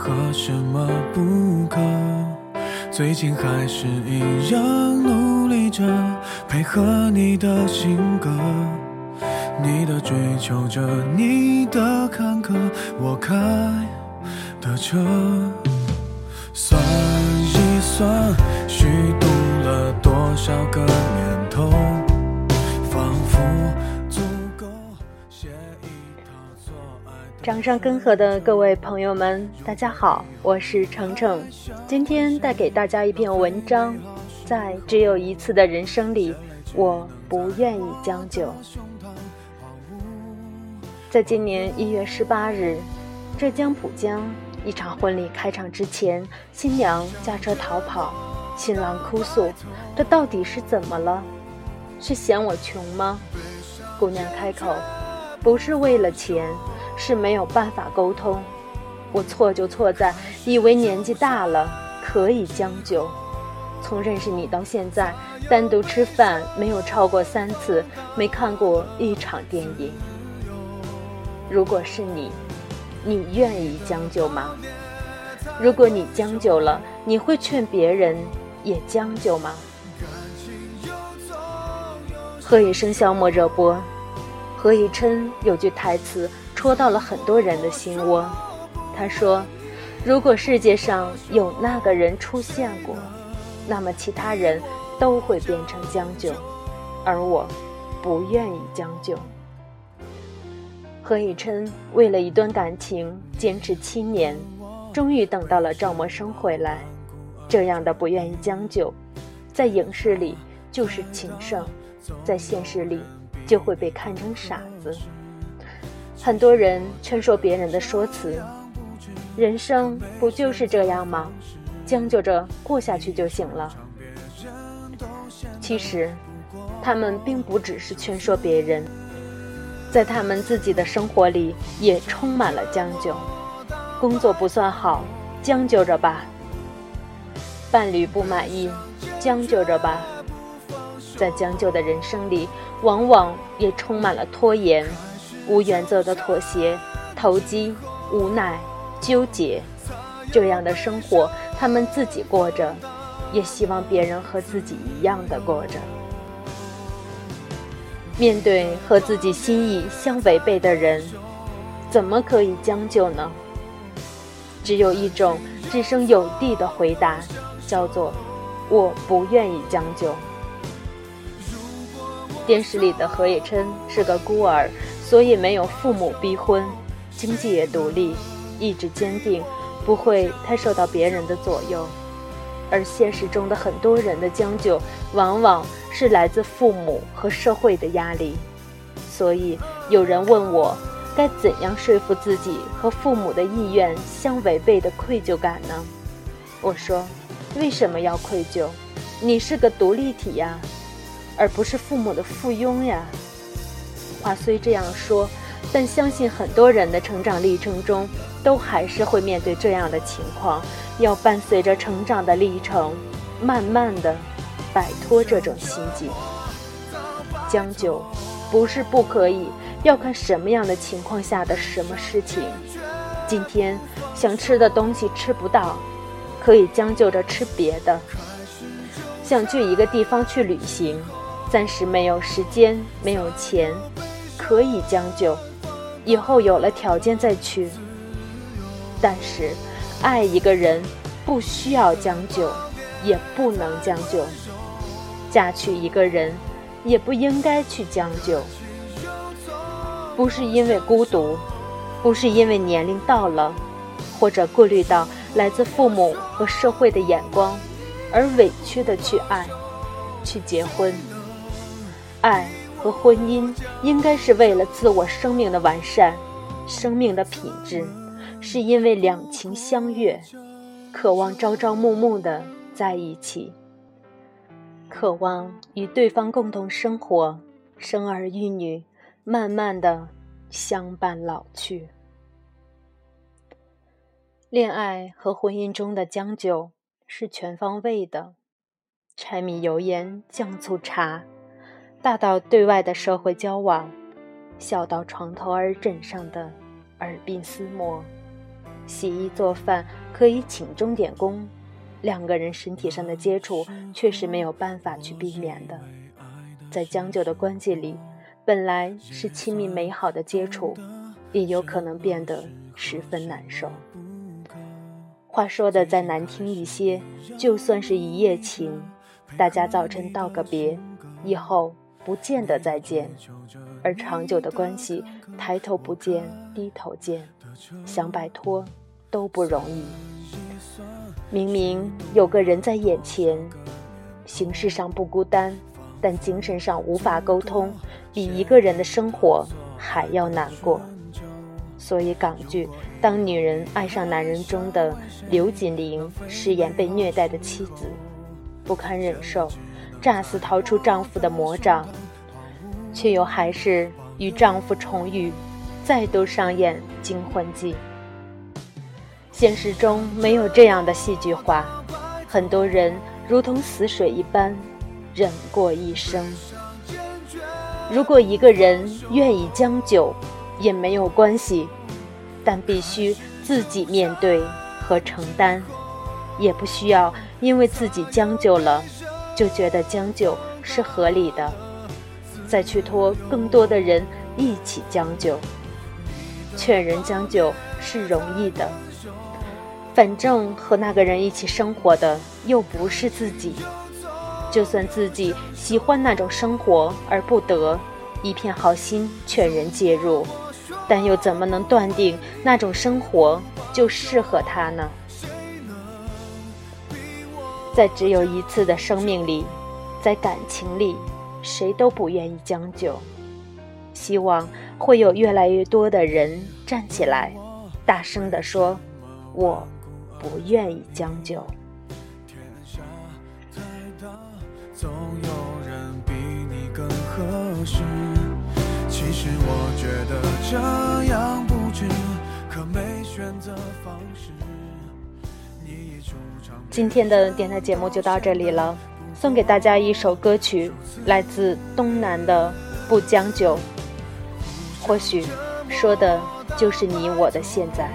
和，什么不可。最近还是一样努力着，配合你的性格，你的追求者，你的坎坷，我开的车。算一算，虚度了多少个年头，掌上根河的各位朋友们，大家好，我是程程。今天带给大家一篇文章，在只有一次的人生里，我不愿意将就。在今年一月十八日，浙江浦江一场婚礼开场之前，新娘驾车逃跑，新郎哭诉：“这到底是怎么了？是嫌我穷吗？”姑娘开口：“不是为了钱，是没有办法沟通。我错就错在以为年纪大了可以将就。从认识你到现在，单独吃饭没有超过三次，没看过一场电影。如果是你，你愿意将就吗？如果你将就了，你会劝别人也将就吗？何以笙箫默热播，何以琛有句台词戳到了很多人的心窝。他说：“如果世界上有那个人出现过，那么其他人都会变成将就，而我不愿意将就。”何以琛为了一段感情坚持七年，终于等到了赵默笙回来。这样的不愿意将就，在影视里就是情圣，在现实里就会被看成傻子。很多人劝说别人的说辞：“人生不就是这样吗？将就着过下去就行了。”其实，他们并不只是劝说别人。在他们自己的生活里，也充满了将就。工作不算好，将就着吧；伴侣不满意，将就着吧。在将就的人生里，往往也充满了拖延、无原则的妥协、投机、无奈、纠结。这样的生活，他们自己过着，也希望别人和自己一样的过着。面对和自己心意相违背的人，怎么可以将就呢？只有一种只生有地的回答，叫做“我不愿意将就”。电视里的何以琛是个孤儿，所以没有父母逼婚，经济也独立，意志坚定，不会太受到别人的左右。而现实中的很多人的将就，往往是来自父母和社会的压力。所以有人问我，该怎样说服自己和父母的意愿相违背的愧疚感呢？我说，为什么要愧疚？你是个独立体呀，而不是父母的附庸呀。话虽这样说，但相信很多人的成长历程中，都还是会面对这样的情况。要伴随着成长的历程，慢慢的摆脱这种心境。将就不是不可以，要看什么样的情况下的什么事情。今天想吃的东西吃不到，可以将就着吃别的。想去一个地方去旅行，暂时没有时间，没有钱，可以将就，以后有了条件再去。但是。爱一个人不需要将就，也不能将就；嫁娶一个人也不应该去将就。不是因为孤独，不是因为年龄到了，或者顾虑到来自父母和社会的眼光，而委屈的去爱、去结婚。爱和婚姻应该是为了自我生命的完善，生命的品质。是因为两情相悦，渴望朝朝暮暮的在一起，渴望与对方共同生活，生儿育女，慢慢的相伴老去。恋爱和婚姻中的将就，是全方位的，柴米油盐酱醋茶，大到对外的社会交往，小到床头儿枕上的耳鬓厮磨。洗衣做饭可以请钟点工，两个人身体上的接触却是没有办法去避免的。在将就的关系里，本来是亲密美好的接触，也有可能变得十分难受。话说的再难听一些，就算是一夜情，大家早晨道个别，以后不见得再见；而长久的关系，抬头不见低头见，想摆脱都不容易。明明有个人在眼前，形式上不孤单，但精神上无法沟通，比一个人的生活还要难过。所以港剧。当女人爱上男人中的刘锦玲饰演被虐待的妻子，不堪忍受，炸死逃出丈夫的魔掌，却又还是与丈夫重遇，再度上演惊魂记。现实中没有这样的戏剧化，很多人如同死水一般，忍过一生。如果一个人愿意将就，也没有关系。但必须自己面对和承担，也不需要因为自己将就了，就觉得将就是合理的，再去拖更多的人一起将就。劝人将就是容易的，反正和那个人一起生活的又不是自己，就算自己喜欢那种生活而不得，一片好心劝人介入。但又怎么能断定那种生活就适合他呢？在只有一次的生命里，在感情里，谁都不愿意将就。希望会有越来越多的人站起来，大声地说：“我不愿意将就。”天下再大，总有人比你更合适其实我觉得这样不值，可没选择方式。今天的电台节目就到这里了，送给大家一首歌曲，来自东南的《不将就》，或许说的就是你我的现在。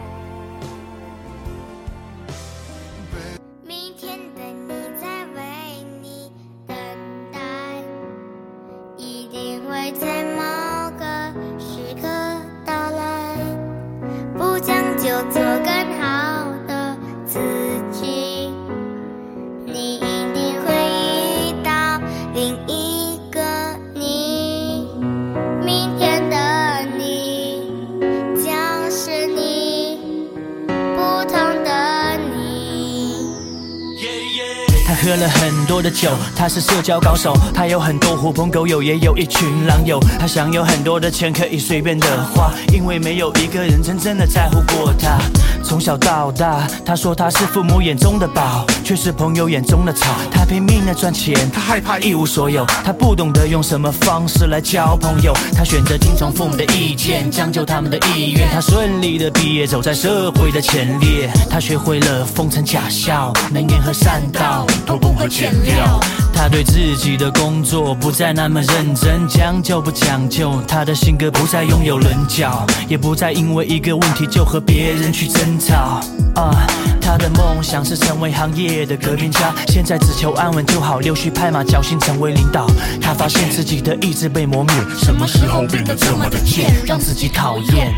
喝了很多的酒，他是社交高手，他有很多狐朋狗友，也有一群狼友。他想有很多的钱可以随便的花，因为没有一个人真正的在乎过他。从小到大，他说他是父母眼中的宝，却是朋友眼中的草。他拼命的赚钱，他害怕一无所有，他不懂得用什么方式来交朋友。他选择听从父母的意见，将就他们的意愿。他顺利的毕业，走在社会的前列。他学会了奉承假笑，能言和善道。偷工和减料，他对自己的工作不再那么认真，将就不讲究，他的性格不再拥有棱角，也不再因为一个问题就和别人去争草。啊，他的梦想是成为行业的革命家，现在只求安稳就好，溜须拍马，侥幸成为领导。他发现自己的意志被磨灭，什么时候变得这么的贱，让自己讨厌？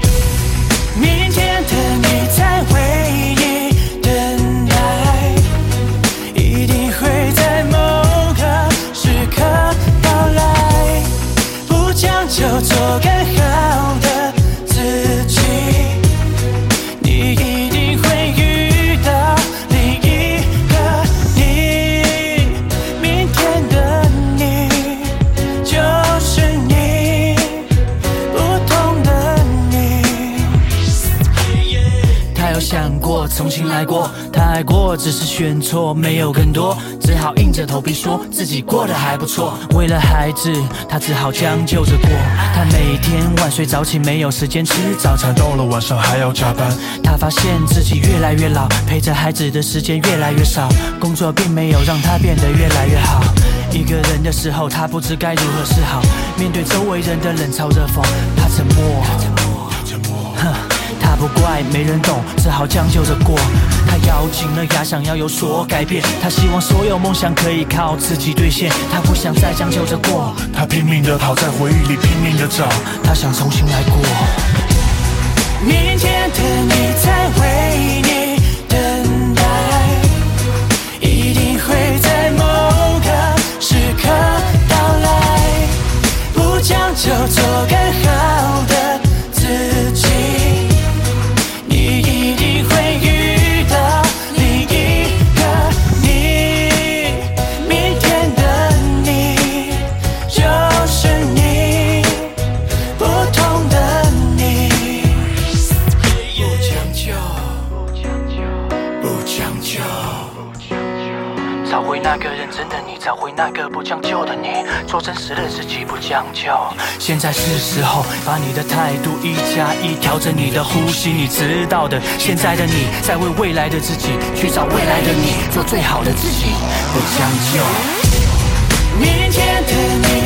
明天的你在回忆等待，一定会在某个时刻到来，不将就，做个想过。重新来过，他爱过，只是选错，没有更多，只好硬着头皮说自己过得还不错。为了孩子，他只好将就着过。他每天晚睡早起，没有时间吃早餐，到了晚上还要加班。他发现自己越来越老，陪着孩子的时间越来越少，工作并没有让他变得越来越好。一个人的时候，他不知该如何是好。面对周围人的冷嘲热讽，他沉默。不怪，没人懂，只好将就着过。他咬紧了牙，想要有所改变。他希望所有梦想可以靠自己兑现。他不想再将就着过。他拼命的跑，在回忆里拼命的找。他想重新来过。明天的你在真的你，找回那个不将就的你，做真实的自己，不将就。现在是时候，把你的态度一加一，调整你的呼吸，你知道的。现在的你，在为未来的自己去找未来的你，做最好的自己，不将就。明天的你。